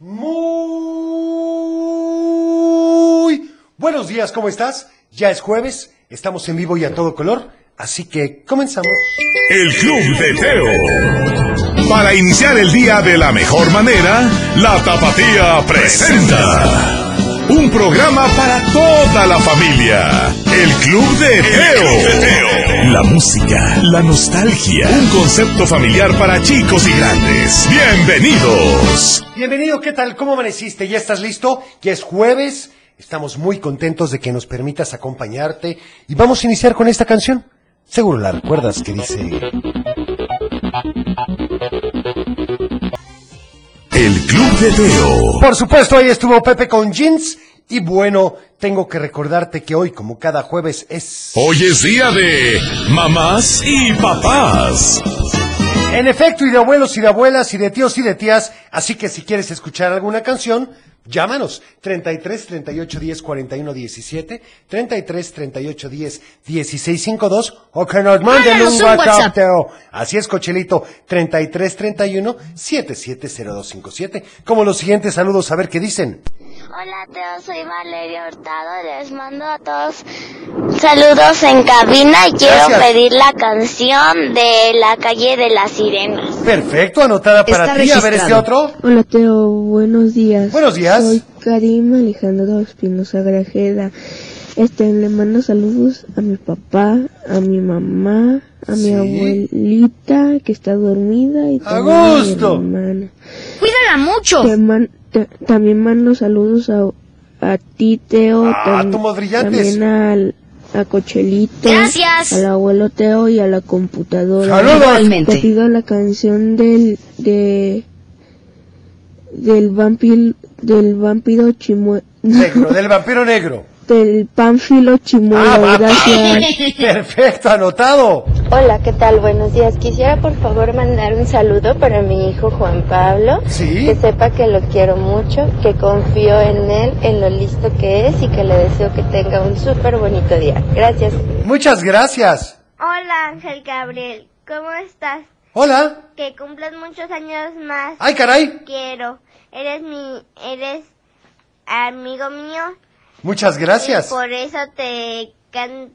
Muy buenos días, ¿cómo estás? Ya es jueves, estamos en vivo y a todo color, así que comenzamos. El Club de Teo. Para iniciar el día de la mejor manera, la Tapatía presenta. Un programa para toda la familia. El Club de Teo. La música, la nostalgia. Un concepto familiar para chicos y grandes. Bienvenidos. Bienvenido, ¿qué tal? ¿Cómo amaneciste? ¿Ya estás listo? Ya es jueves, estamos muy contentos de que nos permitas acompañarte y vamos a iniciar con esta canción. Seguro la recuerdas que dice... El Club de Teo. Por supuesto, ahí estuvo Pepe con jeans. Y bueno, tengo que recordarte que hoy, como cada jueves, es... Hoy es día de mamás y papás. En efecto, y de abuelos y de abuelas y de tíos y de tías, así que si quieres escuchar alguna canción, llámanos 33 38 10 41 17, 33 38 10 16 52 o que nos manden un WhatsApp. Así es, Cochelito, 33 31 770257. Como los siguientes saludos, a ver qué dicen. Hola, Teo, soy Valeria Hurtado. Les mando a todos saludos en cabina y quiero Gracias. pedir la canción de la calle de las sirenas. Perfecto, anotada para Está ti. A ver este otro. Hola Teo, buenos días. Buenos días. Soy Karim Alejandro Espinosa Grajeda. Este, le mando saludos a mi papá, a mi mamá, a mi Sí. abuelita que está dormida y A también a mi gusto. hermana. Cuídala mucho. Te man- también mando saludos a, a ti Teo, Ah, tam- también al a Cochelito, Gracias. al abuelo Teo y a la computadora. Saludos. Te Igualmente. pido la canción del de del vampiro del vampiro chimue Negro, del vampiro negro. Del pánfilo chimuelo. Ah. Gracias. Perfecto, anotado. Hola, ¿qué tal? Buenos días. Quisiera por favor mandar un saludo para mi hijo Juan Pablo. Sí. Que sepa que lo quiero mucho, que confío en él, en lo listo que es y que le deseo que tenga un súper bonito día. Gracias. Muchas gracias. Hola, Ángel Gabriel. ¿Cómo estás? Hola. Que cumplas muchos años más. Ay, caray. Quiero. Eres mi, eres amigo mío. Muchas gracias. Por eso te can...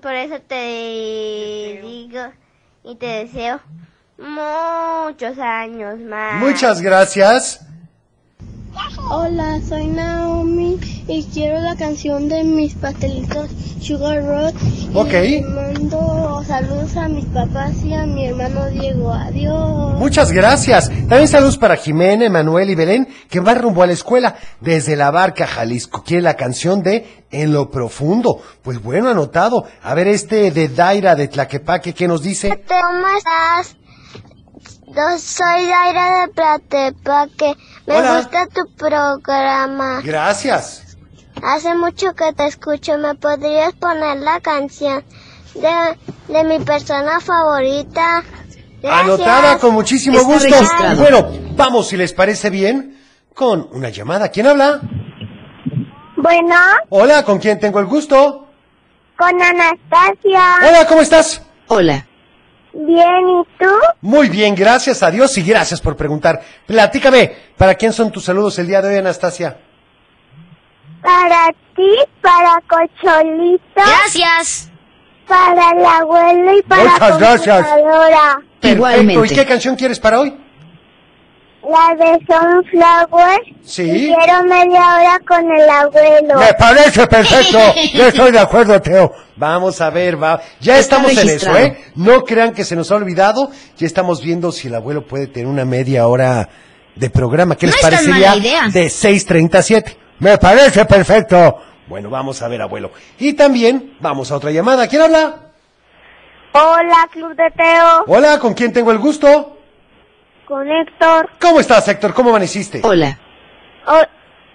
por eso te digo y te deseo muchos años más. Muchas gracias. Hola, soy Naomi y quiero la canción de mis pastelitos Sugar Road. Ok. Y mando saludos a mis papás y a mi hermano Diego. Adiós. Muchas gracias. También saludos para Jimena, Emanuel y Belén, que van rumbo a la escuela desde la barca Jalisco. Quiere la canción de En lo profundo. Pues bueno, anotado. A ver este de Daira de Tlaquepaque, ¿qué nos dice? ¿Cómo estás? Yo soy Daira de Platepaque. Me Hola. gusta tu programa. Gracias. Hace mucho que te escucho. ¿Me podrías poner la canción de, de mi persona favorita? Gracias. Anotada con muchísimo Está gusto. registrado. Bueno, vamos, si les parece bien, con una llamada. ¿Quién habla? Bueno, Hola, ¿con quién tengo el gusto? con Anastasia. Hola, ¿cómo estás? Hola. Bien, ¿y tú? Muy bien, gracias a Dios y gracias por preguntar. Platícame, ¿para quién son tus saludos el día de hoy, Anastasia? Para ti, para Cocholito, Gracias. para el abuelo y para Muchas gracias. computadora. Perfecto, Igualmente. ¿y qué canción quieres para hoy? La de Sunflower. Sí. Quiero media hora con el abuelo. Me parece perfecto. Yo estoy de acuerdo, Teo. Vamos a ver, va. Ya Está estamos en eso. ¿eh? No crean que se nos ha olvidado. Ya estamos viendo si el abuelo puede tener una media hora de programa. ¿Qué No les parecería? De 6.37. Me parece perfecto. Bueno, vamos a ver, abuelo. Y también vamos a otra llamada. ¿Quién habla? Hola, Club de Teo. Hola, ¿con quién tengo el gusto? Con Héctor. ¿Cómo estás, Héctor? ¿Cómo amaneciste? Hola. Oh,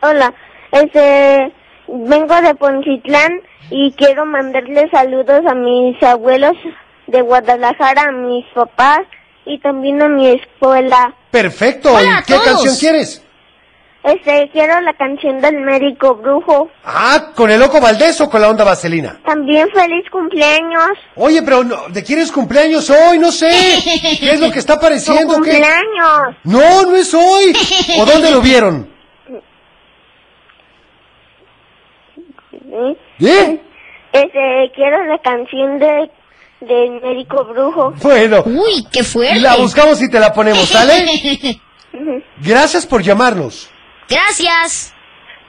hola, este, vengo de Poncitlán y quiero mandarle saludos a mis abuelos de Guadalajara, a mis papás y también a mi escuela. Perfecto. Hola ¿Y qué todos. canción quieres? Este, quiero la canción del médico brujo. Ah, ¿con el loco Valdés o con la onda vaselina? También feliz cumpleaños. Oye, pero no, ¿de quién es cumpleaños hoy? No sé. ¿Qué es lo que está Tu apareciendo? ¿Qué? cumpleaños. No, no es hoy. ¿O dónde lo vieron? ¿Eh? Este, quiero la canción de del médico brujo. Bueno, Uy, qué fuerte. la buscamos y te la ponemos, ¿sale? Gracias por llamarnos. Gracias.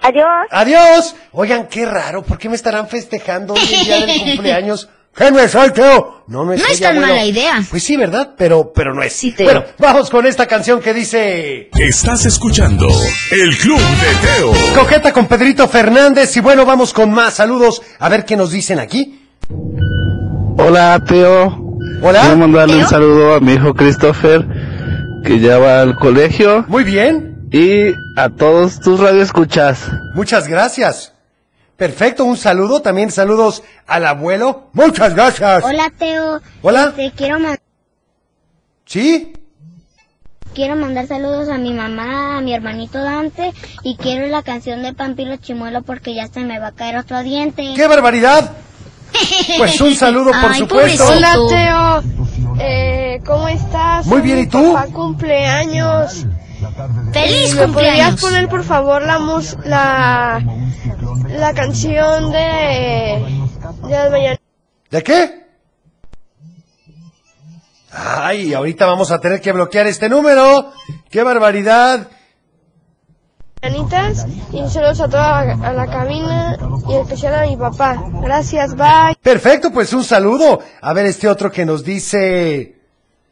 Adiós. Adiós. Oigan, qué raro, ¿por qué me estarán festejando hoy el día del cumpleaños? ¿Qué no es hoy, Teo? No, no es No es tan abuelo. mala idea. Pues sí, ¿verdad? Pero, pero no es. Sí, Teo. Bueno, vamos con esta canción que dice... Estás escuchando El Club de Teo. Coqueta con Pedrito Fernández y bueno, vamos con más saludos. A ver qué nos dicen aquí. Hola, Teo. Hola. Quiero mandarle ¿Teo? un saludo a mi hijo Christopher, que ya va al colegio, Muy bien. Y a todos tus radioescuchas. Muchas gracias. Perfecto, un saludo. También saludos al abuelo. Muchas gracias. Hola Teo, Hola. te quiero ma- ¿Sí? quiero mandar saludos a mi mamá, a mi hermanito Dante y quiero la canción de Pampilo Chimuelo porque ya se me va a caer otro diente. ¡Qué barbaridad! Pues un saludo, por Ay, supuesto. pobrecito. Hola Teo, eh, ¿cómo estás? Muy bien, ¿y tú? Papá cumpleaños. Feliz ¿Me podrías cumpleaños. poner por favor la mus la la canción de de las mañanitas? ¿De qué? Ay, ahorita vamos a tener que bloquear este número. ¡Qué barbaridad! y saludos a toda la, a la cabina y en especial a mi papá. Gracias, bye. Perfecto, pues un saludo. A ver este otro que nos dice...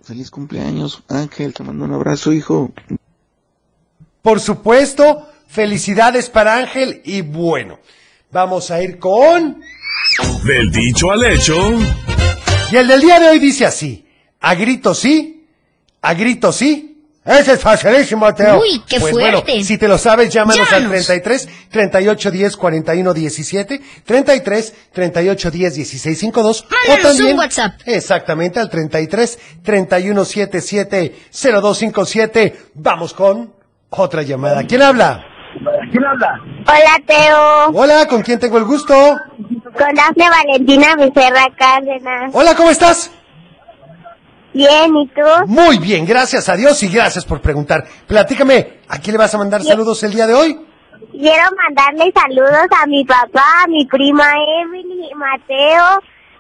Feliz cumpleaños, Ángel, te mando un abrazo, hijo. Por supuesto, felicidades para Ángel y bueno, vamos a ir con... Del dicho al hecho. Y el del día de hoy dice así, a grito sí, a grito sí. Ese es facilísimo, Teo. Uy, qué pues fuerte. Bueno, si te lo sabes, llámanos, al Llámanos. 33 38 10 41 17, 33 38 10 16 52 o Mándanos un también WhatsApp. exactamente al 33 31 77 0257. Vamos con otra llamada. ¿Quién habla? Hola Teo, Hola, ¿con quién tengo el gusto? con Dafne Valentina Becerra Cárdenas. Hola, ¿cómo estás? Bien, ¿y tú? Muy bien, gracias a Dios y gracias por preguntar. Platícame, ¿a quién le vas a mandar saludos el día de hoy? Quiero mandarle saludos a mi papá, a mi prima Emily, Mateo,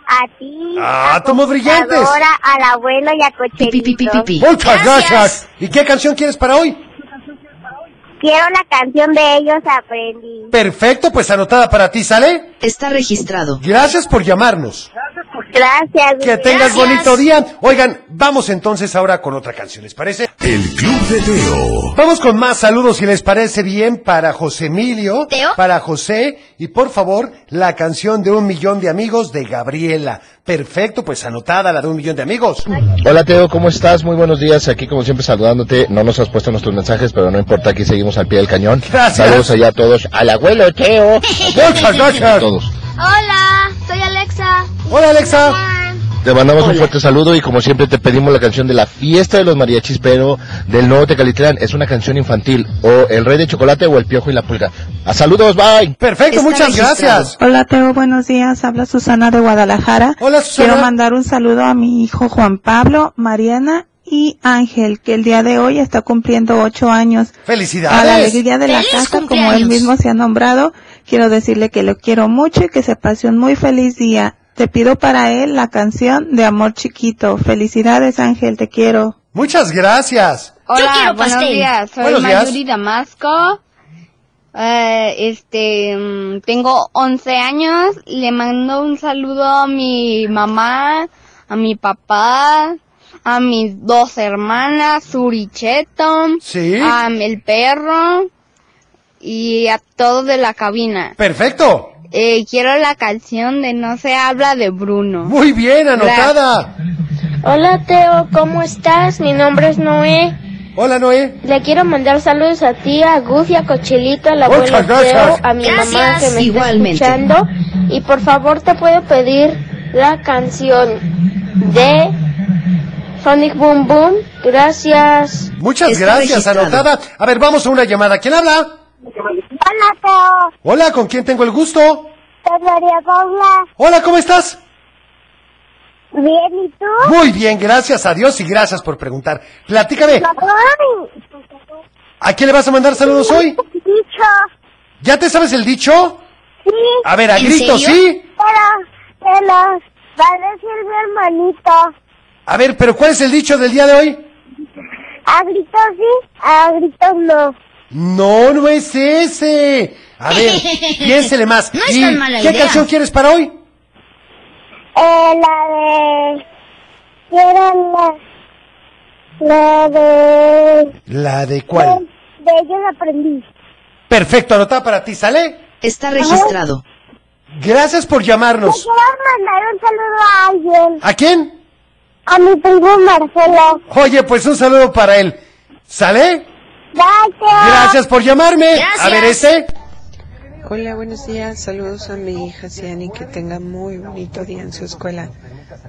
a ti, Ah, a tomos brillantes. al abuelo y a pi, pi, pi. Muchas gracias. Gracias. ¿Y qué canción quieres para hoy? Quiero la canción de ellos aprendí. Perfecto, pues anotada para ti, ¿sale? Está registrado. Gracias por llamarnos. Gracias. Que tengas Gracias. bonito día. Oigan, vamos entonces ahora con otra canción, ¿les parece? El Club de Teo. Vamos con más saludos, si les parece bien, para José Emilio, Teo. para José, y por favor, la canción de un millón de amigos de Gabriela. Perfecto, pues anotada la de un millón de amigos. Hola Teo, ¿cómo estás? Muy buenos días. Aquí como siempre saludándote. No nos has puesto nuestros mensajes, pero no importa, aquí seguimos al pie del cañón. Gracias. Saludos allá a todos. Al abuelo Teo. Muchas A gracias. todos. Hola, Alexa. Hola, Alexa. Te mandamos un fuerte saludo y como siempre te pedimos la canción de la fiesta de los mariachis, pero del nuevo Tecalitlán. Es una canción infantil. O El Rey de Chocolate o El Piojo y la Pulga. A saludos, bye. Perfecto, Está muchas registrado. gracias. Hola Teo, buenos días. Habla Susana de Guadalajara. Hola, Susana. Quiero mandar un saludo a mi hijo Juan Pablo, Mariana y Ángel, que el día de hoy está cumpliendo ocho años. A la Felicidades. alegría de la ¡Feliz casa, como él mismo se ha nombrado, quiero decirle que lo quiero mucho y que se pase un muy feliz día. Te pido para él la canción de Amor Chiquito. Felicidades Ángel, te quiero. Muchas gracias. Yo quiero buenos pastel. días. Soy Buenos días. Mayuri Damasco. Eh, este, mm, tengo 11 años. Le mando un saludo a mi mamá, a mi papá, a mis dos hermanas, Suricheto, Sí. a el perro y a todos de la cabina. Perfecto. Eh, quiero la canción de No se habla de Bruno. Muy bien, anotada. Hola Teo, ¿cómo estás? Mi nombre es Noé. Hola, Noé. Le quiero mandar saludos a ti, a Goofy, a Cochelito, abuelo Muchas gracias. Teo, a mi Gracias. mamá que me Igualmente. está escuchando. Y por favor te puedo pedir la canción de Sonic Boom Boom. Gracias. Muchas Está gracias, registrado. anotada. A ver, vamos a una llamada. ¿Quién habla? Hola, Teo. Hola, ¿con quién tengo el gusto? Soy María Paula. Hola, ¿cómo estás? Bien, ¿y tú? Muy bien, gracias a Dios y gracias por preguntar. Platícame, ¿a quién le vas a mandar saludos hoy? Dicho. ¿Ya te sabes el dicho? Sí. A ver, a ¿En gritos, serio? ¿sí? Pero, los va a decir mi hermanito. A ver, pero ¿cuál es el dicho del día de hoy? A gritos sí, a gritos no. No, no es ese. A ver, piénsele más. No es ¿Y tan mala qué idea. canción quieres para hoy? Eh, la de... Quiero la... La de... ¿La de cuál? De ellos aprendí. Perfecto, anotada para ti, ¿sale? Está registrado. Gracias por llamarnos. Quiero mandar un saludo a alguien. ¿A quién? A mi primo Marcelo. Oye, pues un saludo para él. ¿Sale? Gracias. Gracias por llamarme. A ver, este. Hola, buenos días. Saludos a mi hija Ciani, que tenga muy bonito día en su escuela.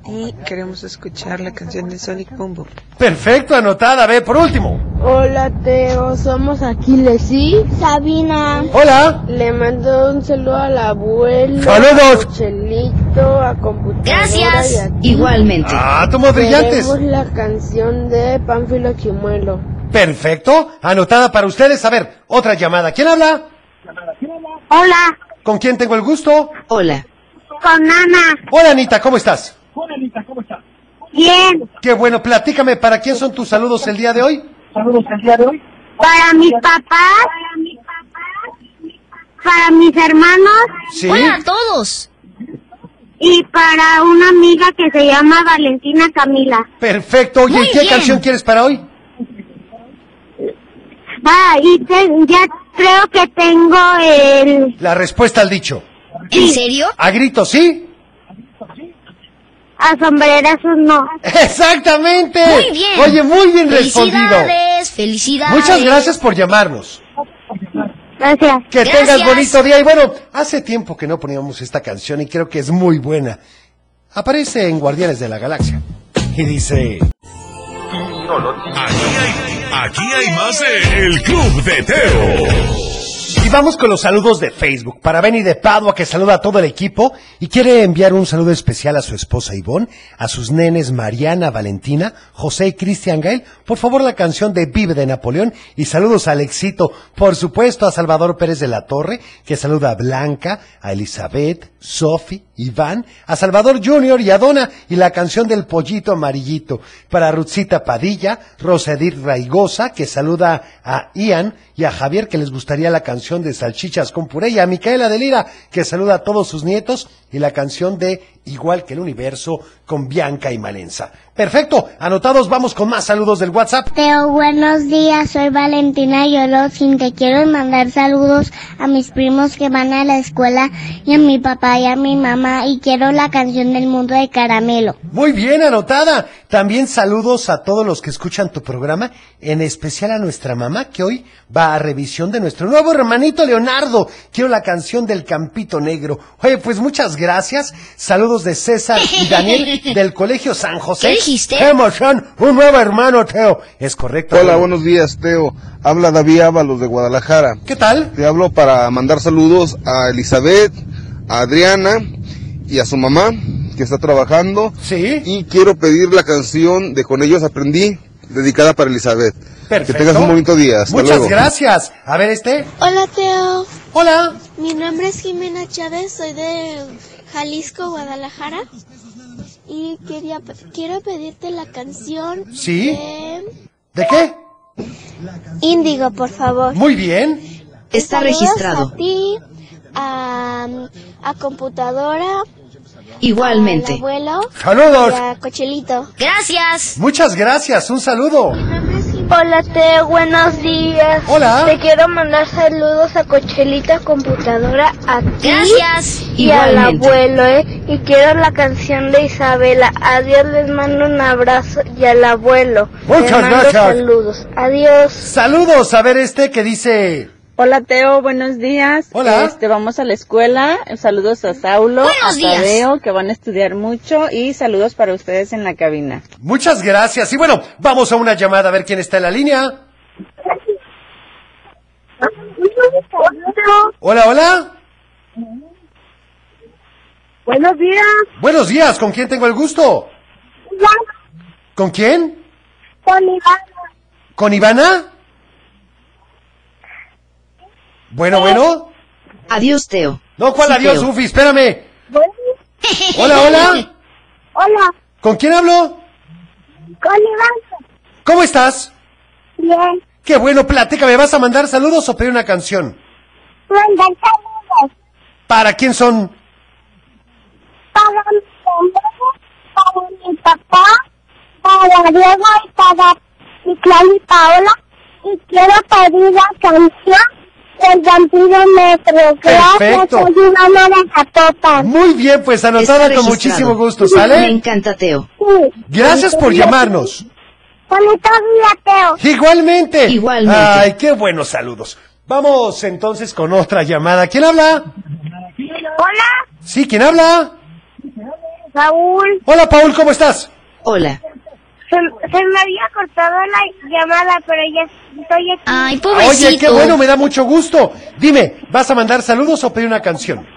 Y queremos escuchar la canción de Sonic Boom Boom. Perfecto, anotada. A ver, por último. Hola Teo, somos Aquiles y Sabina. Hola. Le mando un saludo al abuelo. Saludos. A Chelito, a computadora Gracias. y a ti. Igualmente. Ah, tomos brillantes. Queremos la canción de Pánfilo Chimuelo. Perfecto, anotada para ustedes. A ver, otra llamada. ¿Quién habla? Hola. ¿Con quién tengo el gusto? Hola. Con Ana. Hola, Anita, ¿cómo estás? Hola, Anita, ¿cómo estás? Bien. Qué bueno, platícame, ¿para quién son tus saludos el día de hoy? Saludos el día de hoy. Para mis papás. Para mis hermanos. Sí. Hola a todos. Y para una amiga que se llama Valentina Camila. Perfecto. Oye, Muy ¿qué bien. canción quieres para hoy? Ah, y te- ya creo que tengo el... La respuesta al dicho. ¿En serio? A gritos, ¿sí? A sombrerazos no. Exactamente. Muy bien. Oye, muy bien respondido. Felicidades, felicidades. Muchas gracias por llamarnos. Gracias. Que Gracias. tengas bonito día. Y bueno, hace tiempo que no poníamos esta canción y creo que es muy buena. Aparece en Guardianes de la Galaxia. Y dice... Aquí hay, aquí hay más de El Club de Teo. Y vamos con los saludos de Facebook. Para Benny de Padua, que saluda a todo el equipo y quiere enviar un saludo especial a su esposa Ivonne, a sus nenes Mariana, Valentina, José y Cristian Gael. Por favor, la canción de Vive de Napoleón. Y saludos a Alexito, por supuesto, a Salvador Pérez de la Torre, que saluda a Blanca, a Elizabeth, Sofi, Iván, a Salvador Junior y a Donna. Y la canción del Pollito Amarillito. Para Rutzita Padilla, Rosa Edith Raigosa, que saluda a Ian y a Javier, que les gustaría la canción de Salchichas con Puré, y a Micaela de Lira, que saluda a todos sus nietos, y la canción de Igual que el Universo con Bianca y Malenza. Perfecto, anotados, vamos con más saludos del WhatsApp. Teo, buenos días, soy Valentina Yolotsin, te quiero mandar saludos a mis primos que van a la escuela y a mi papá y a mi mamá y quiero la canción del mundo de caramelo. Muy bien, anotada. También saludos a todos los que escuchan tu programa, en especial a nuestra mamá que hoy va a revisión de nuestro nuevo hermanito Leonardo. Quiero la canción del Campito Negro. Oye, pues muchas gracias. Saludos de César y Daniel del Colegio San José. ¿Qué dijiste? ¡Qué emoción! Un nuevo hermano, Teo. Es correcto. Hola, Teo. buenos días, Teo. Habla David Ábalos de Guadalajara. ¿Qué tal? Te hablo para mandar saludos a Elizabeth, a Adriana y a su mamá, que está trabajando. Sí. Y quiero pedir la canción de Con ellos aprendí, dedicada para Elizabeth. Perfecto. Que tengas un bonito día. Hasta Muchas luego. gracias. A ver este. Hola Teo, Hola. mi nombre es Jimena Chávez, soy de Jalisco, Guadalajara y quería quiero pedirte la canción ¿Sí? de ¿De qué? Índigo, por favor. Muy bien. Está Saludos registrado. A ti, a, a computadora, Igualmente. al abuelo Saludos. y a Cochelito. Gracias. Muchas gracias. Un saludo. Hola Teo, buenos días. Hola. Te quiero mandar saludos a Cochelita Computadora, a ti Gracias. y al abuelo, ¿eh? Y quiero la canción de Isabela. Adiós, les mando un abrazo y al abuelo. Muchas Les mando gracias. Saludos. Adiós. Saludos. A ver este que dice... Hola Teo, buenos días. Hola. Este, vamos a la escuela. Saludos a Saulo, Buenos a días. Tadeo, que van a estudiar mucho y saludos para ustedes en la cabina. Muchas gracias. Y bueno, vamos a una llamada a ver quién está en la línea. Hola, hola. Buenos días. Buenos días, ¿con quién tengo el gusto? ¿Con quién? Con Iván. ¿Con Ivana? Bueno, bueno. Adiós, Teo. No, ¿cuál Sí, adiós, Teo. Ufi? Espérame. Hola, hola. Hola, ¿Con quién hablo? con Iván. ¿Cómo estás? Bien. Qué bueno, platícame, ¿vas a mandar saludos o pedir una canción? Mandan saludos ¿Para quién son? para mi mamá, para mi papá, para Diego y para mi clan y Paola. Y quiero pedir la canción del vampiro metro. Gracias, Perfecto. soy Zapopan. Muy bien, pues anotada con muchísimo gusto, Me ¿sale? encanta, Teo. Sí. Gracias por llamarnos. Bonito día, Teo. Igualmente. Igualmente. Ay, qué buenos saludos. Vamos entonces con otra llamada. ¿Quién habla? Hola, Sí, ¿quién habla? Raúl. Hola, Paul, ¿cómo estás? Hola. Se, se me había cortado la llamada, pero ya estoy aquí. Ay, pobrecito. Oye, qué bueno, me da mucho gusto. Dime, ¿vas a mandar saludos o pedir una canción?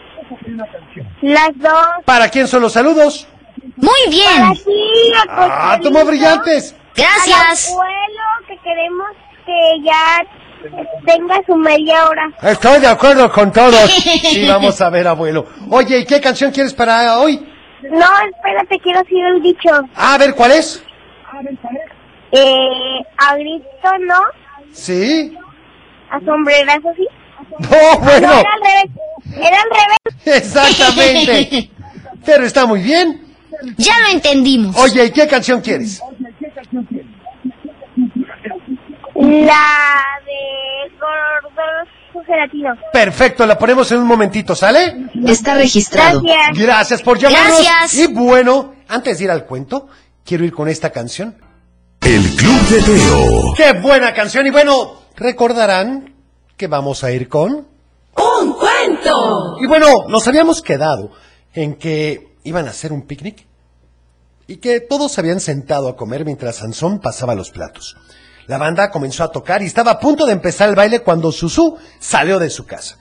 Las dos. ¿Para quién son los saludos? Muy bien. Así, Ah, toma brillantes. Gracias. Al abuelo que queremos que ya tenga su media hora. Estoy de acuerdo con todos. Sí, vamos a ver, abuelo. Oye, ¿y qué canción quieres para hoy? No, espérate, quiero decir el dicho. Ah, a ver, ¿cuál es? Eh, a grito no, Sí. a sombrerazo sí. No, No, bueno. era al revés. Era al revés. Exactamente. Pero está muy bien. Ya lo entendimos. Oye, ¿y qué canción quieres? La de gordos gelatino. Perfecto, la ponemos en un momentito, ¿sale? Está registrado. Gracias. Gracias por llamarnos. Gracias. Y bueno, antes de ir al cuento, quiero ir con esta canción. El Club de Teo. ¡Qué buena canción! Y bueno, recordarán que vamos a ir con... ¡Un cuento! Y bueno, nos habíamos quedado en que iban a hacer un picnic y que todos se habían sentado a comer mientras Sansón pasaba los platos. La banda comenzó a tocar y estaba a punto de empezar el baile cuando Susú salió de su casa.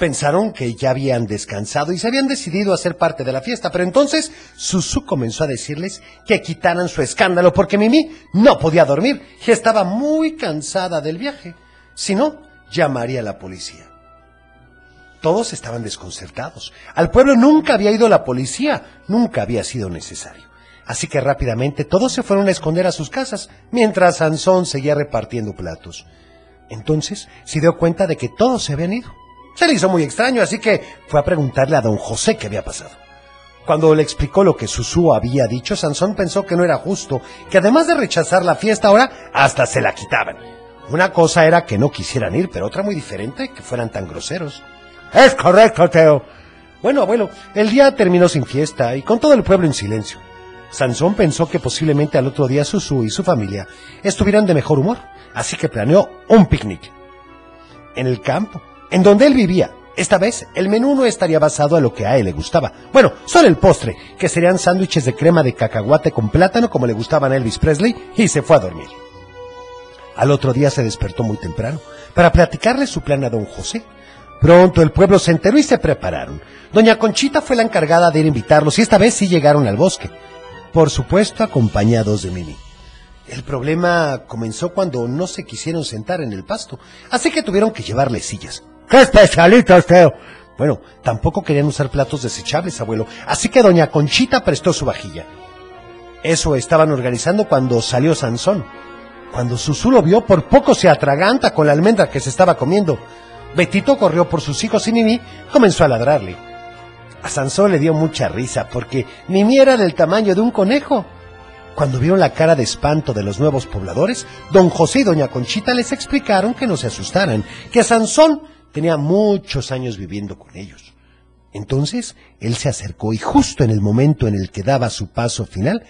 Pensaron que ya habían descansado y se habían decidido a ser parte de la fiesta, pero entonces Susú comenzó a decirles que quitaran su escándalo porque Mimi no podía dormir y estaba muy cansada del viaje. Si no, llamaría a la policía. Todos estaban desconcertados. Al pueblo nunca había ido la policía, nunca había sido necesario. Así que rápidamente todos se fueron a esconder a sus casas, mientras Sansón seguía repartiendo platos. Entonces se dio cuenta de que todos se habían ido. Se le hizo muy extraño, así que fue a preguntarle a don José qué había pasado. Cuando le explicó lo que Susú había dicho, Sansón pensó que no era justo, que además de rechazar la fiesta ahora, hasta se la quitaban. Una cosa era que no quisieran ir, pero otra muy diferente, que fueran tan groseros. Es correcto, Teo. Bueno, abuelo, el día terminó sin fiesta y con todo el pueblo en silencio. Sansón pensó que posiblemente al otro día Susú y su familia estuvieran de mejor humor, así que planeó un picnic. En el campo, en donde él vivía. Esta vez el menú no estaría basado a lo que a él le gustaba. Bueno, solo el postre, que serían sándwiches de crema de cacahuate con plátano como le gustaban a Elvis Presley, y se fue a dormir. Al otro día se despertó muy temprano para platicarle su plan a don José. Pronto el pueblo se enteró y se prepararon. Doña Conchita fue la encargada de ir a invitarlos y esta vez sí llegaron al bosque. Por supuesto acompañados de Mimi. El problema comenzó cuando no se quisieron sentar en el pasto, así que tuvieron que llevarle sillas. ¡Qué especialitos, Teo! Bueno, tampoco querían usar platos desechables, abuelo, así que doña Conchita prestó su vajilla. Eso estaban organizando cuando salió Sansón. Cuando Susú lo vio, por poco se atraganta con la almendra que se estaba comiendo. Betito corrió por sus hijos y Mimi comenzó a ladrarle. A Sansón le dio mucha risa porque Mimi era del tamaño de un conejo. Cuando vieron la cara de espanto de los nuevos pobladores, don José y doña Conchita les explicaron que no se asustaran, que Sansón tenía muchos años viviendo con ellos. Entonces él se acercó y justo en el momento en el que daba su paso final,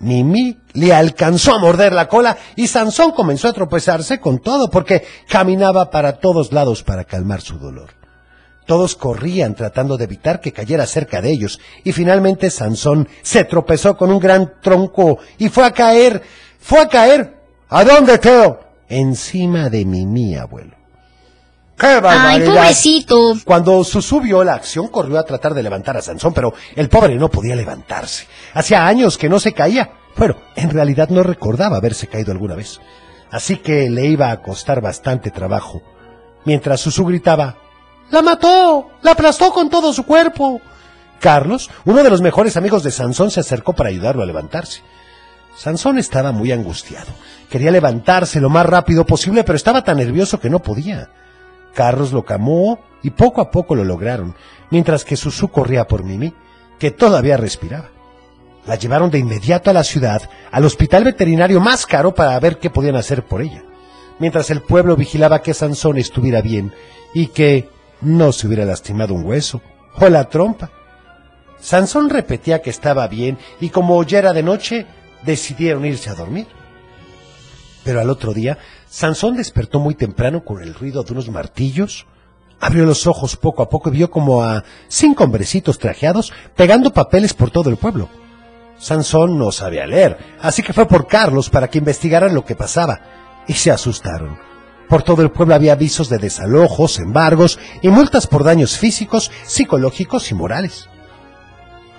Mimi le alcanzó a morder la cola y Sansón comenzó a tropezarse con todo porque caminaba para todos lados para calmar su dolor. Todos corrían tratando de evitar que cayera cerca de ellos y finalmente Sansón se tropezó con un gran tronco y fue a caer, fue a caer. ¿A dónde, Teo? Encima de Mimi, abuelo. ¡Qué Ay, barbaridad! pobrecito. Cuando vio la acción, corrió a tratar de levantar a Sansón, pero el pobre no podía levantarse. Hacía años que no se caía. Bueno, en realidad no recordaba haberse caído alguna vez. Así que le iba a costar bastante trabajo. Mientras Susú gritaba, ¡La mató! ¡La aplastó con todo su cuerpo! Carlos, uno de los mejores amigos de Sansón, se acercó para ayudarlo a levantarse. Sansón estaba muy angustiado. Quería levantarse lo más rápido posible, pero estaba tan nervioso que no podía. Carlos lo camó y poco a poco lo lograron, mientras que Susú corría por Mimi, que todavía respiraba. La llevaron de inmediato a la ciudad, al hospital veterinario más caro para ver qué podían hacer por ella, mientras el pueblo vigilaba que Sansón estuviera bien y que no se hubiera lastimado un hueso o la trompa. Sansón repetía que estaba bien y como ya era de noche, decidieron irse a dormir. Pero al otro día, Sansón despertó muy temprano con el ruido de unos martillos. Abrió los ojos poco a poco y vio como a cinco hombrecitos trajeados pegando papeles por todo el pueblo. Sansón no sabía leer, así que fue por Carlos para que investigaran lo que pasaba, y se asustaron. Por todo el pueblo había avisos de desalojos, embargos y multas por daños físicos, psicológicos y morales.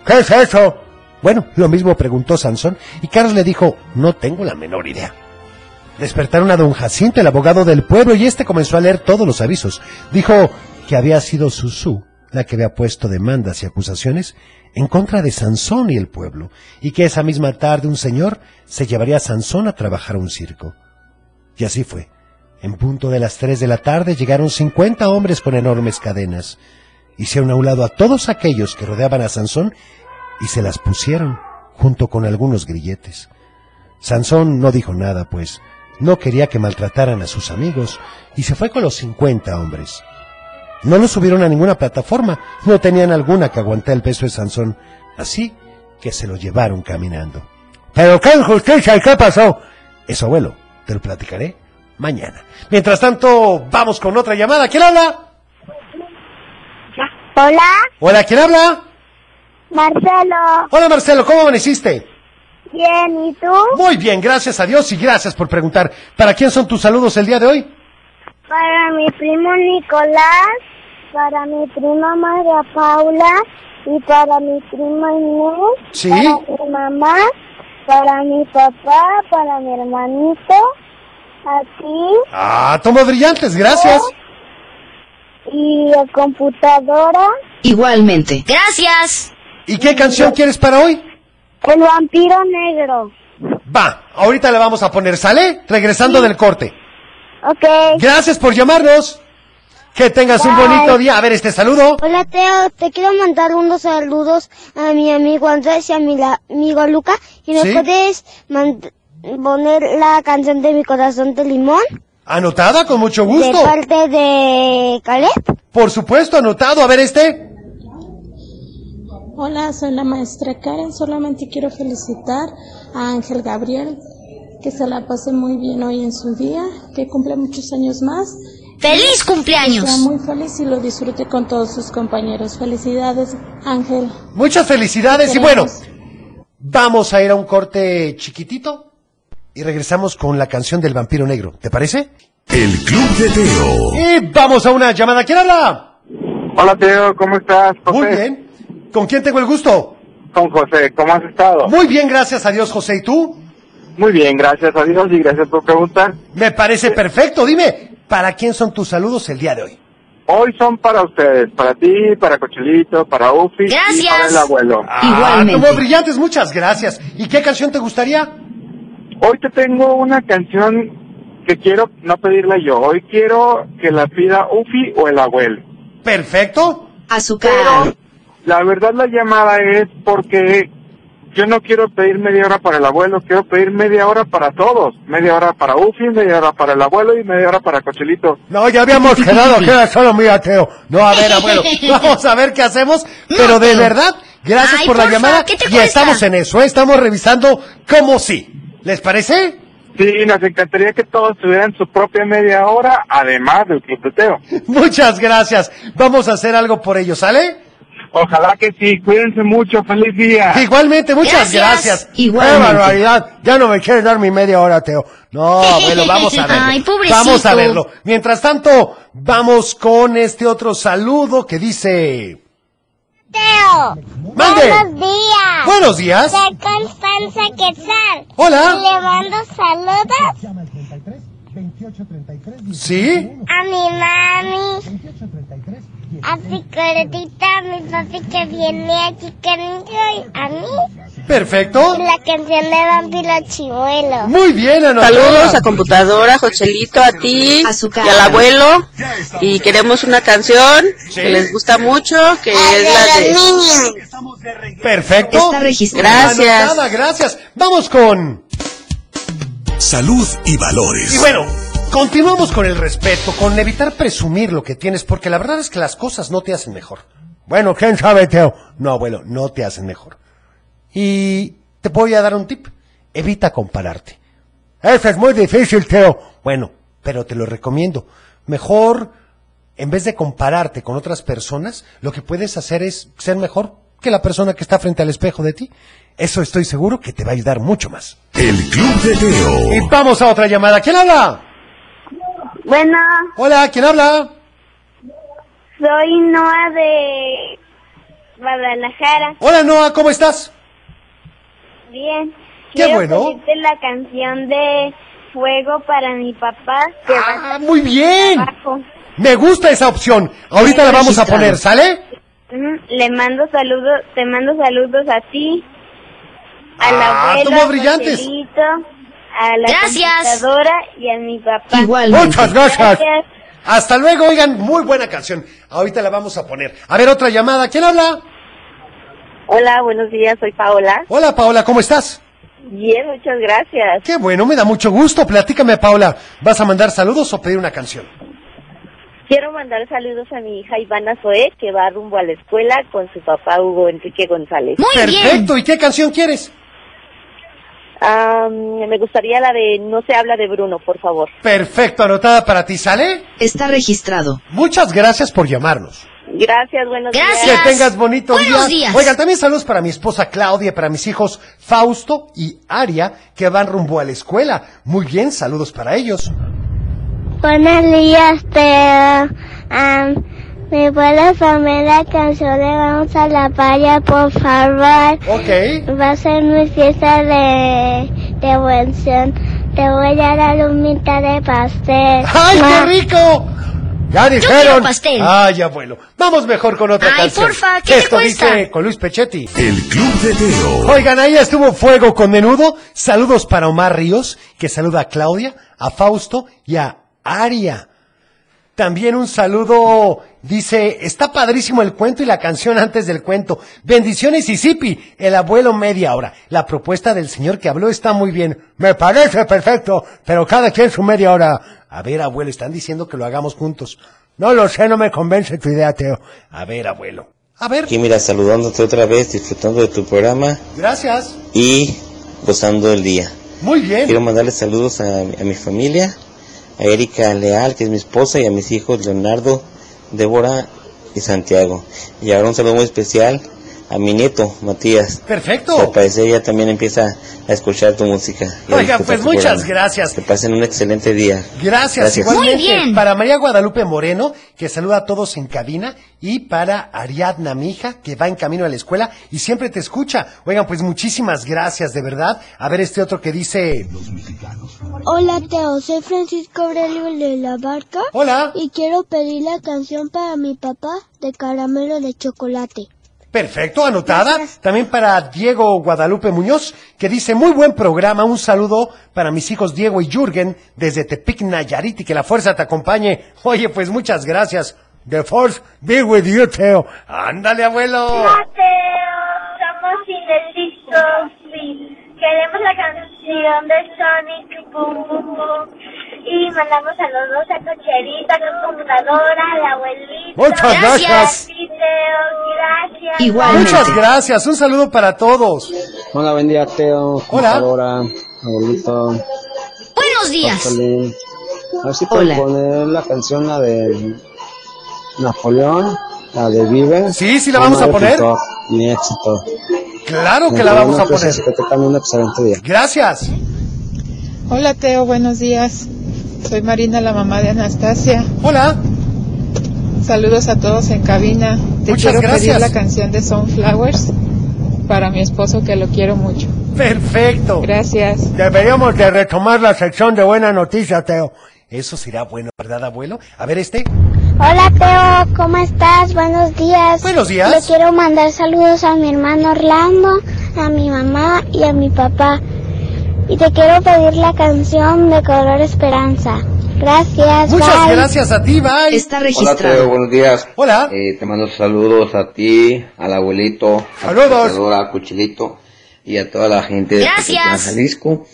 ¿Qué es eso? Bueno, lo mismo preguntó Sansón, y Carlos le dijo, no tengo la menor idea. Despertaron a don Jacinto, el abogado del pueblo, y este comenzó a leer todos los avisos. Dijo que había sido Susú la que había puesto demandas y acusaciones en contra de Sansón y el pueblo, y que esa misma tarde un señor se llevaría a Sansón a trabajar a un circo. Y así fue. En punto de las tres de la tarde llegaron cincuenta hombres con enormes cadenas. Hicieron a un lado a todos aquellos que rodeaban a Sansón y se las pusieron junto con algunos grilletes. Sansón no dijo nada, pues no quería que maltrataran a sus amigos y se fue con los cincuenta hombres. No lo subieron a ninguna plataforma, no tenían alguna que aguantar el peso de Sansón, así que se lo llevaron caminando. ¿Pero qué injusticia y qué pasó? Eso, abuelo, te lo platicaré mañana. Mientras tanto, vamos con otra llamada. ¿Quién habla? Hola, Hola, ¿quién habla? Marcelo. Hola, Marcelo, ¿cómo amaneciste? Bien, ¿y tú? Muy bien, gracias a Dios y gracias por preguntar. ¿Para quién son tus saludos el día de hoy? Para mi primo Nicolás, para mi prima María Paula y para mi prima Inés, Sí. para mi mamá, para mi papá, para mi hermanito, a ti Ah, tomo brillantes, gracias. y la computadora. Igualmente. Gracias. ¿Y qué canción quieres para hoy? El vampiro negro. Va, ahorita le vamos a poner, ¿sale? Regresando del corte. Ok. Gracias por llamarnos. Que tengas un bonito día. A ver, este saludo. Hola Teo, te quiero mandar unos saludos a mi amigo Andrés y a mi la- amigo Luca. ¿Y me Sí. puedes poner la canción de mi corazón de limón? Anotada, con mucho De gusto. parte de Caleb. Por supuesto, anotado. A ver, este. Hola, soy la maestra Karen. Solamente quiero felicitar a Ángel Gabriel, que se la pase muy bien hoy en su día, que cumple muchos años más. ¡Feliz cumpleaños! Que sea muy feliz y lo disfrute con todos sus compañeros. Felicidades, Ángel. Muchas felicidades. Y bueno, vamos a ir a un corte chiquitito y regresamos con la canción del vampiro negro. ¿Te parece? El Club de Teo. Y vamos a una llamada. ¿Quién habla? Hola Teo, ¿cómo estás? José? Muy bien. ¿Con quién tengo el gusto? Con José, ¿cómo has estado? Muy bien, gracias a Dios, José. ¿Y tú? Muy bien, gracias a Dios y gracias por preguntar. Me parece perfecto. Dime, ¿para quién son tus saludos el día de hoy? Hoy son para ustedes, para ti, para Cochelito, para Ufi y Gracias. para el abuelo. Ah, como brillantes, muchas gracias. ¿Y qué canción te gustaría? Hoy te tengo una canción que quiero no pedirla yo. Hoy quiero que la pida Ufi o el abuelo. Perfecto. Azúcar. La verdad la llamada es porque yo no quiero pedir media hora para el abuelo, quiero pedir media hora para todos. Media hora para Ufi, media hora para el abuelo y media hora para Cochelito. No, ya habíamos quedado que era solo muy ateo. No, a ver, abuelo, vamos a ver qué hacemos, pero de verdad Gracias Ay, por la porfa, llamada. ¿qué te y cuesta? estamos en eso, ¿eh? estamos revisando cómo sí. ¿Les parece? Sí, nos encantaría que todos tuvieran su propia media hora, además del club de Teo. Muchas gracias. Vamos a hacer algo por ellos, ¿sale? Ojalá que sí, cuídense mucho, feliz día. Igualmente, muchas Gracias. gracias. Igualmente. ¡Qué barbaridad! Ya no me quieres dar mi media hora, Teo. No, bueno, vamos a verlo. Ay, pobrecito. Vamos a verlo. Mientras tanto, vamos con este otro saludo que dice... Teo. ¡Mande! Buenos días. Buenos días. Soy Constanza Quetzal. Hola. Le mando saludos ¿Sí? a mi mami, a Picoretita, a mi papi que viene aquí conmigo y a mí. Perfecto. Y la canción de Vampiro Chimuelo. Muy bien, Ana. Saludos a computadora, Jochelito, a ti Azúcar. y al abuelo. Y queremos una canción que les gusta mucho, que es de la de... niños. Perfecto. Está registrado. Gracias. Anotada, gracias. Vamos con... Salud y valores. Y bueno, continuamos con el respeto, con evitar presumir lo que tienes, porque la verdad es que las cosas no te hacen mejor. Bueno, ¿quién sabe, Teo? No, abuelo, no te hacen mejor. Y te voy a dar un tip. Evita compararte. Eso es muy difícil, Teo. Bueno, pero te lo recomiendo. Mejor, en vez de compararte con otras personas, lo que puedes hacer es ser mejor que la persona que está frente al espejo de ti. Eso estoy seguro que te va a ayudar mucho más. El Club de Y Teo. vamos a otra llamada. ¿Quién habla? Bueno, Hola, ¿quién habla? soy Noa de Guadalajara. Hola, Noah, ¿cómo estás? Bien. Qué Quiero bueno. pedirte la canción de Fuego para mi papá. Que va Ah, muy bien. abajo. Me gusta esa opción. Ahorita la vamos a poner, ¿sale? Le mando saludos, te mando saludos a ti, al Ah, a brillantes. Joselito, a la Gracias. computadora y a mi papá. Igualmente. Muchas gracias. Gracias. Hasta luego, oigan, muy buena canción. Ahorita la vamos a poner. A ver, otra llamada. ¿Quién habla? Hola, buenos días, soy Paola. Hola, Paola, ¿cómo estás? Bien, muchas gracias. Qué bueno, me da mucho gusto. Platícame, Paola. ¿Vas a mandar saludos o pedir una canción? Quiero mandar saludos a mi hija Ivana Zoé, que va rumbo a la escuela con su papá Hugo Enrique González. Muy bien. Perfecto. ¿Y qué canción quieres? Me gustaría la de No se habla de Bruno, por favor. Perfecto, anotada para ti, ¿sale? Está registrado. Muchas gracias por llamarnos. Gracias, buenos Gracias. días. Que tengas bonito Buenos día. días. Oigan, también saludos para mi esposa Claudia, para mis hijos Fausto y Aria, que van rumbo a la escuela. Muy bien, saludos para ellos. Buenos días, Teo. Am, ¿Me puedes poner la canción de Vamos a la playa, por favor? Ok. Va a ser mi fiesta de devolución. Te voy a dar un mitad de pastel. ¡Ay, Ma- qué rico! Ya dijeron. quiero pastel. Ay, abuelo. Vamos mejor con otra Ay, canción. porfa, ¿qué te Esto cuesta? dice con Luis Pechetti. El Club de Teo. Oigan, ahí estuvo Fuego con Menudo. Saludos para Omar Ríos, que saluda a Claudia, a Fausto y a Aria. También un saludo, dice, está padrísimo el cuento y la canción antes del cuento. Bendiciones y Zipi, el abuelo media hora. La propuesta del señor que habló está muy bien. Me parece perfecto, pero cada quien su media hora. A ver, abuelo, están diciendo que lo hagamos juntos. No lo sé, no me convence tu idea, Teo. A ver, abuelo. A ver, Aquí mira, saludándote otra vez, disfrutando de tu programa gracias. y gozando el día. Muy bien. Quiero mandarle saludos a, a mi familia, a Erika Leal, que es mi esposa, y a mis hijos Leonardo, Débora y Santiago. Y ahora un saludo muy especial a mi nieto, Matías. Perfecto. Que al parecer ya también empieza a escuchar tu música. Oiga, pues muchas programa. gracias. Que pasen un excelente día. Gracias, igualmente. Muy bien. Para María Guadalupe Moreno, que saluda a todos en cabina, y para Ariadna, mi hija, que va en camino a la escuela y siempre te escucha. Oigan, pues muchísimas gracias, de verdad. A ver este otro que dice... Hola Teo, soy Francisco Aurelio de la Barca. Hola. Y quiero pedir la canción para mi papá de caramelo de chocolate. Perfecto, anotada. También para Diego Guadalupe Muñoz, que dice, muy buen programa, un saludo para mis hijos Diego y Jürgen desde Tepic, Nayarit, y que la fuerza te acompañe. Oye, pues muchas gracias. The force be with you, Teo. Ándale, abuelo. Somos queremos la canción de Sonic Boom Boom Boom y mandamos saludos a Cocherita, a computadora, al abuelito. Muchas gracias. Gracias. Muchas gracias. Un saludo para todos. Hola, buen día, Teo. Hola. Contadora, abuelito. Buenos días. Pascualín. A ver si pueden poner la canción, la de Napoleón, la de Vive. Sí, sí la vamos a poner. Tito, Mi éxito. Claro que la vamos a poner. Que te un excelente día. Gracias. Hola Teo, buenos días. Soy Marina, la mamá de Anastasia. Hola. Saludos a todos en cabina. Te Muchas quiero gracias. pedir la canción de Sunflowers para mi esposo que lo quiero mucho. Perfecto. Gracias. Deberíamos de retomar la sección de buena noticia, Teo. Eso será bueno, ¿verdad, abuelo? A ver este. Hola Teo, ¿cómo estás? Buenos días. Buenos días. Le quiero mandar saludos a mi hermano Orlando, a mi mamá y a mi papá. Y te quiero pedir la canción de Color Esperanza. Gracias. Muchas bye. gracias a ti, bye. Hola Teo, buenos días. Hola. Eh, te mando saludos a ti, al abuelito, Saludos. a a Cuchilito y a toda la gente de Gracias. Tequetlán, Jalisco.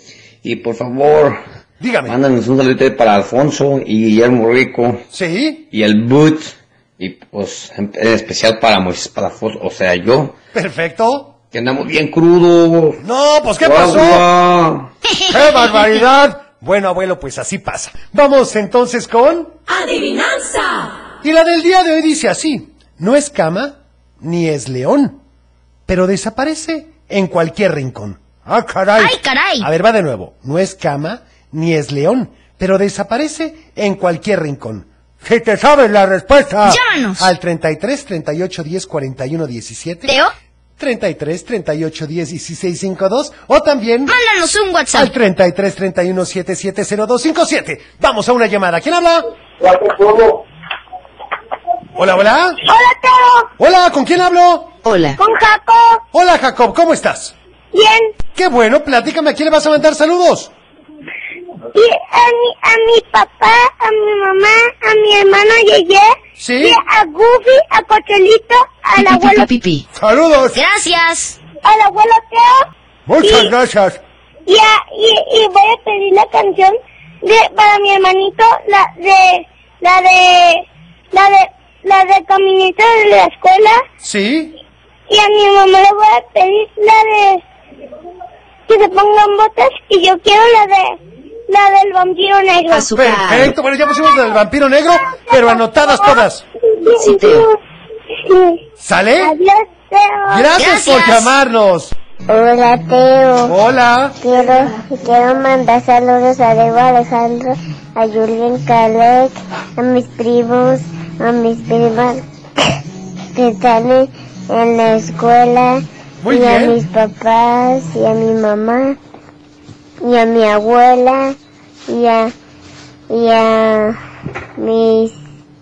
Y por favor, dígame. Mándanos un saludito para Alfonso y Guillermo Rico. Sí. Y el Boot. Y pues en, en especial para Moisés Palafox, o sea yo, Perfecto. Que andamos bien crudo. No, pues ¿qué pasó? ¡Qué barbaridad! Bueno, abuelo, pues así pasa. Vamos entonces con... Adivinanza. Y la del día de hoy dice así. No es cama, ni es león, pero desaparece en cualquier rincón. ¡Ah, caray! ¡Ay, caray! A ver, va de nuevo. No es cama, ni es león, pero desaparece en cualquier rincón. Si te sabes la respuesta. Llámanos. Al 33 38 10 41 17. Teo, 33 38 10 16 52 o también mándanos un al WhatsApp. 33 31 77 02 57. Vamos a una llamada. ¿Quién habla? Hola, hola. Hola Teo, Hola, ¿con quién hablo? Hola. con Jacob. Hola, Jacob, ¿cómo estás? Bien. Qué bueno, platícame, ¿a quién le vas a mandar saludos? Y a mi, a mi papá, a mi mamá, a mi hermano Yeye. Sí. Y a Goofy, a Cochelito, al abuelo, Pipi. Saludos. Gracias. al abuelo Teo. Muchas Y- gracias. Y, a- y, y voy a pedir la canción de para mi hermanito, la de la de la de la de caminito de la escuela ¿Sí? y a mi mamá le voy a pedir la de que se pongan botas y yo quiero la de la del vampiro negro. Perfecto, bueno, ya pusimos el vampiro negro, pero anotadas todas. Sí, Teo. ¿Sale? Adiós, Teo. Gracias, por llamarnos. Hola, Teo. Hola. Quiero, quiero mandar saludos a Diego Alejandro, a Julián Calec, a mis primos, a mis primas que están en, en la escuela, Muy y a bien. mis papás, y a mi mamá, y a mi abuela, y a, y a mis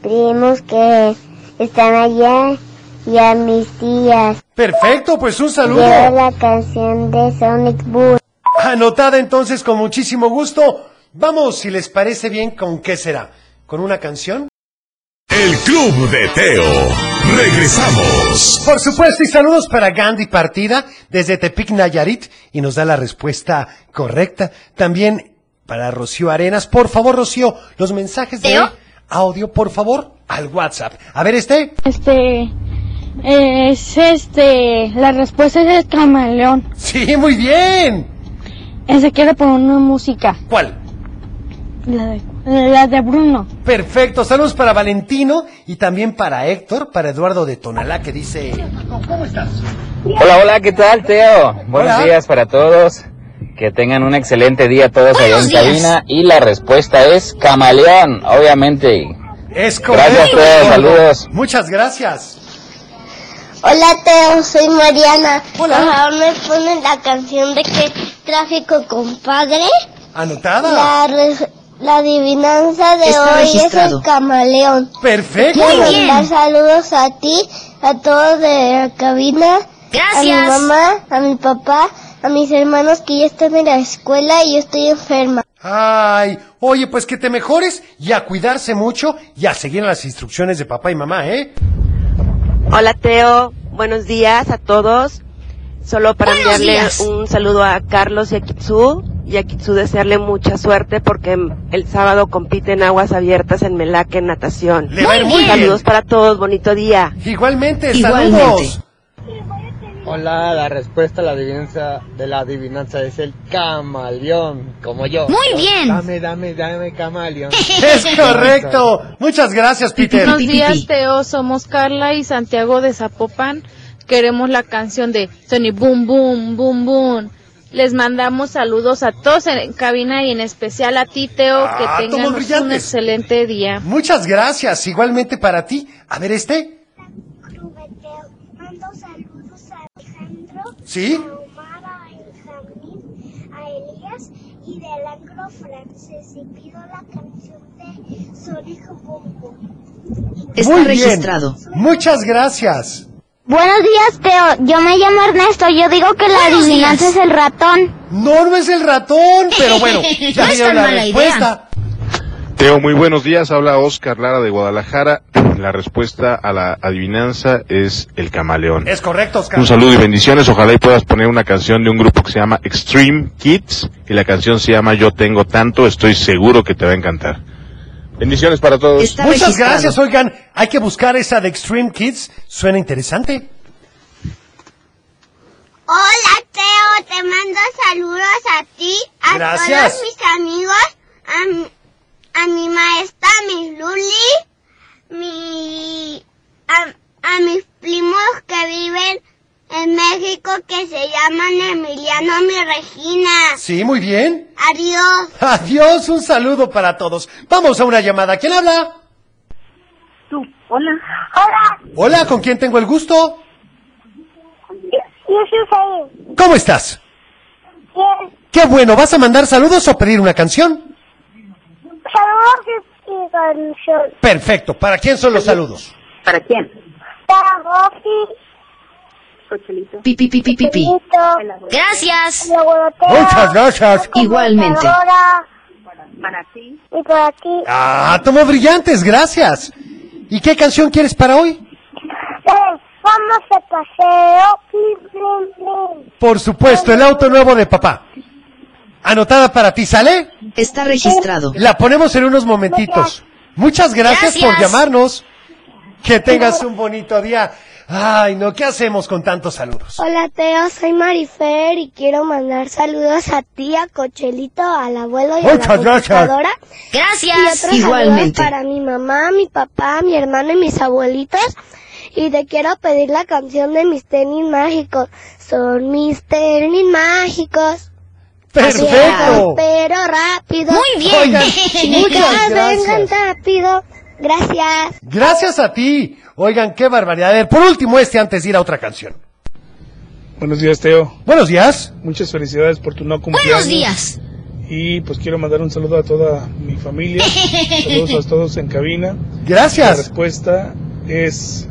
primos que están allá, y a mis tías. Perfecto, pues un saludo. la canción de Sonic Boom. Anotada entonces con muchísimo gusto. Vamos, si les parece bien, ¿con qué será? ¿Con una canción? El Club de Teo. Regresamos. Por supuesto, y saludos para Gandhi Partida desde Tepic Nayarit y nos da la respuesta correcta. También para Rocío Arenas. Por favor, Rocío, los mensajes de ¿Teo? audio, por favor, al WhatsApp. A ver, este. Este es este la respuesta es el camaleón. Sí, muy bien. Ese quiere poner una música, ¿Cuál? la de, la de Bruno. Perfecto, saludos para Valentino y también para Héctor, para Eduardo de Tonalá que dice... ¿Cómo estás? Hola, hola, ¿qué tal, Teo? Buenos Hola. días para todos. Que tengan un excelente día todos allá en cabina. Y la respuesta es camaleón, obviamente. Es correcto. Gracias, Teo. Saludos. Muchas gracias. Hola Teo, soy Mariana. Hola. Por favor me ponen la canción de que tráfico compadre. Anotada. La, la adivinanza de Está hoy registrado. es el camaleón. Perfecto. Quiero Muy bien. mandar saludos a ti, a todos de la cabina. Gracias. A mi mamá, a mi papá, a mis hermanos que ya están en la escuela y yo estoy enferma. Ay, oye, pues que te mejores y a cuidarse mucho y a seguir las instrucciones de papá y mamá, ¿eh? Hola Teo, buenos días a todos. Solo para Buenos enviarle días. un saludo a Carlos y a Kitsu y a Kitsu desearle mucha suerte porque el sábado compite en aguas abiertas en Melaque en natación. Le va muy bien. Saludos para todos, bonito día. Igualmente, Igualmente. saludos. Hola, la respuesta a la adivinanza de la adivinanza es el camaleón, como yo. Muy bien. Dame, dame, dame camaleón. Es correcto. Muchas gracias, Peter. Buenos días, Teo. Somos Carla y Santiago de Zapopan. Queremos la canción de Sony Boom Boom Boom Boom. Les mandamos saludos a todos en cabina y en especial a ti, Teo. Ah, que tengan un excelente día. Muchas gracias. Igualmente para ti. A ver este. Mando saludos a Alejandro, ¿Sí? a Omar, a Benjamín, a Elías y del anglo francés. Y pido la canción de Sonic Boom Boom. Muy bien. Muchas gracias. Buenos días, Teo. Yo me llamo Ernesto. Yo digo que la Buenos adivinanza días. es el ratón. No, no es el ratón, pero bueno, ya No es vieron tan la mala respuesta. Teo, muy buenos días. Habla Oscar Lara de Guadalajara. La respuesta a la adivinanza es el camaleón. Es correcto, Oscar. Un saludo y bendiciones. Ojalá y puedas poner una canción de un grupo que se llama Extreme Kids y la canción se llama Yo tengo tanto. Estoy seguro que te va a encantar. Bendiciones para todos. Muchas gracias, oigan. Hay que buscar esa de Extreme Kids. Suena interesante. Hola, Teo. Te mando saludos a ti, a Gracias. todos mis amigos, a, mi- a mi maestra, mi Luli, mi, a, a mis primos que viven en México que se llaman Emiliano y Regina. Sí, muy bien. Adiós. Adiós, un saludo para todos. Vamos a una llamada. ¿Quién habla? Tú. Hola. Hola. Hola, ¿con quién tengo el gusto? Yo soy ¿Cómo estás? Bien. Qué bueno, ¿vas a mandar saludos o pedir una canción? Saludos y canción. Perfecto, ¿para quién son los saludos? ¿Para quién? Para Rocky. Cochelito. Pi, pi, pi, pi, pi, pi. Gracias. Muchas gracias. Igualmente. Para ti. Y para ti. Ah, tomo brillantes, gracias. ¿Y qué canción quieres para hoy? Eh, vamos de paseo. Por supuesto, el auto nuevo de papá. Anotada para ti, ¿sale? Está registrado. La ponemos en unos momentitos. Muchas gracias, por llamarnos. Que tengas un bonito día. Ay, no, ¿qué hacemos con tantos saludos? Hola, Teo. Soy Marifer y quiero mandar saludos a ti, a Cochelito, al abuelo y a Muchas la gracias. computadora. Y Gracias. otros Igualmente. saludos para mi mamá, mi papá, mi hermano y mis abuelitos. Y te quiero pedir la canción de mis tenis mágicos. Son mis tenis mágicos. Perfecto. Pero rápido. Muy bien. Oigan, Chicas, vengan rápido. Gracias. Gracias a ti. Oigan, qué barbaridad. A ver, por último este antes de ir a otra canción. Buenos días, Teo. Buenos días. Muchas felicidades por tu no cumpleaños. Buenos días. Y pues quiero mandar un saludo a toda mi familia. Saludos a todos en cabina. La Gracias. respuesta es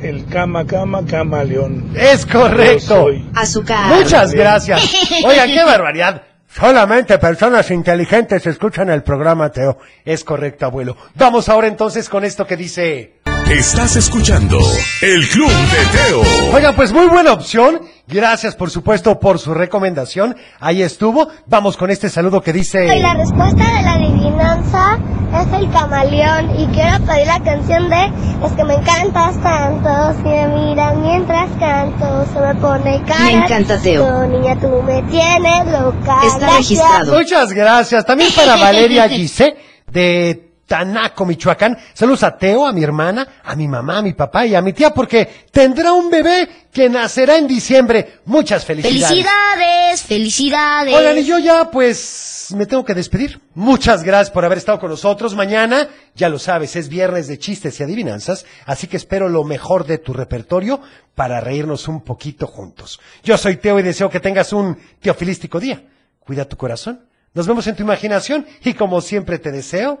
el cama, cama, cama, león. Es correcto. Yo soy. Azúcar. Muchas gracias. Oigan, qué barbaridad. Solamente personas inteligentes escuchan el programa, Teo. Es correcto, abuelo. Vamos ahora entonces con esto que dice... Estás escuchando El Club de Teo. Oigan, pues muy buena opción. Gracias, por supuesto, por su recomendación. Ahí estuvo. Vamos con este saludo que Y dice... la respuesta de la adivinanza es el camaleón. Y quiero pedir la canción de Es que me encantas tanto. Si me miras mientras canto, se me pone cara. Me encanta, Teo. Niña, tú me tienes loca. Está Gracias. registrado. Muchas gracias. También para Valeria Gise de Tanaco, Michoacán. Saludos a Teo, a mi hermana, a mi mamá, a mi papá y a mi tía porque tendrá un bebé que nacerá en diciembre. Muchas felicidades. Felicidades, felicidades. Oigan, y yo ya pues me tengo que despedir. Muchas gracias por haber estado con nosotros. Mañana, ya lo sabes, es viernes de chistes y adivinanzas, así que espero lo mejor de tu repertorio para reírnos un poquito juntos. Yo soy Teo y deseo que tengas un teofilístico día. Cuida tu corazón. Nos vemos en tu imaginación y como siempre te deseo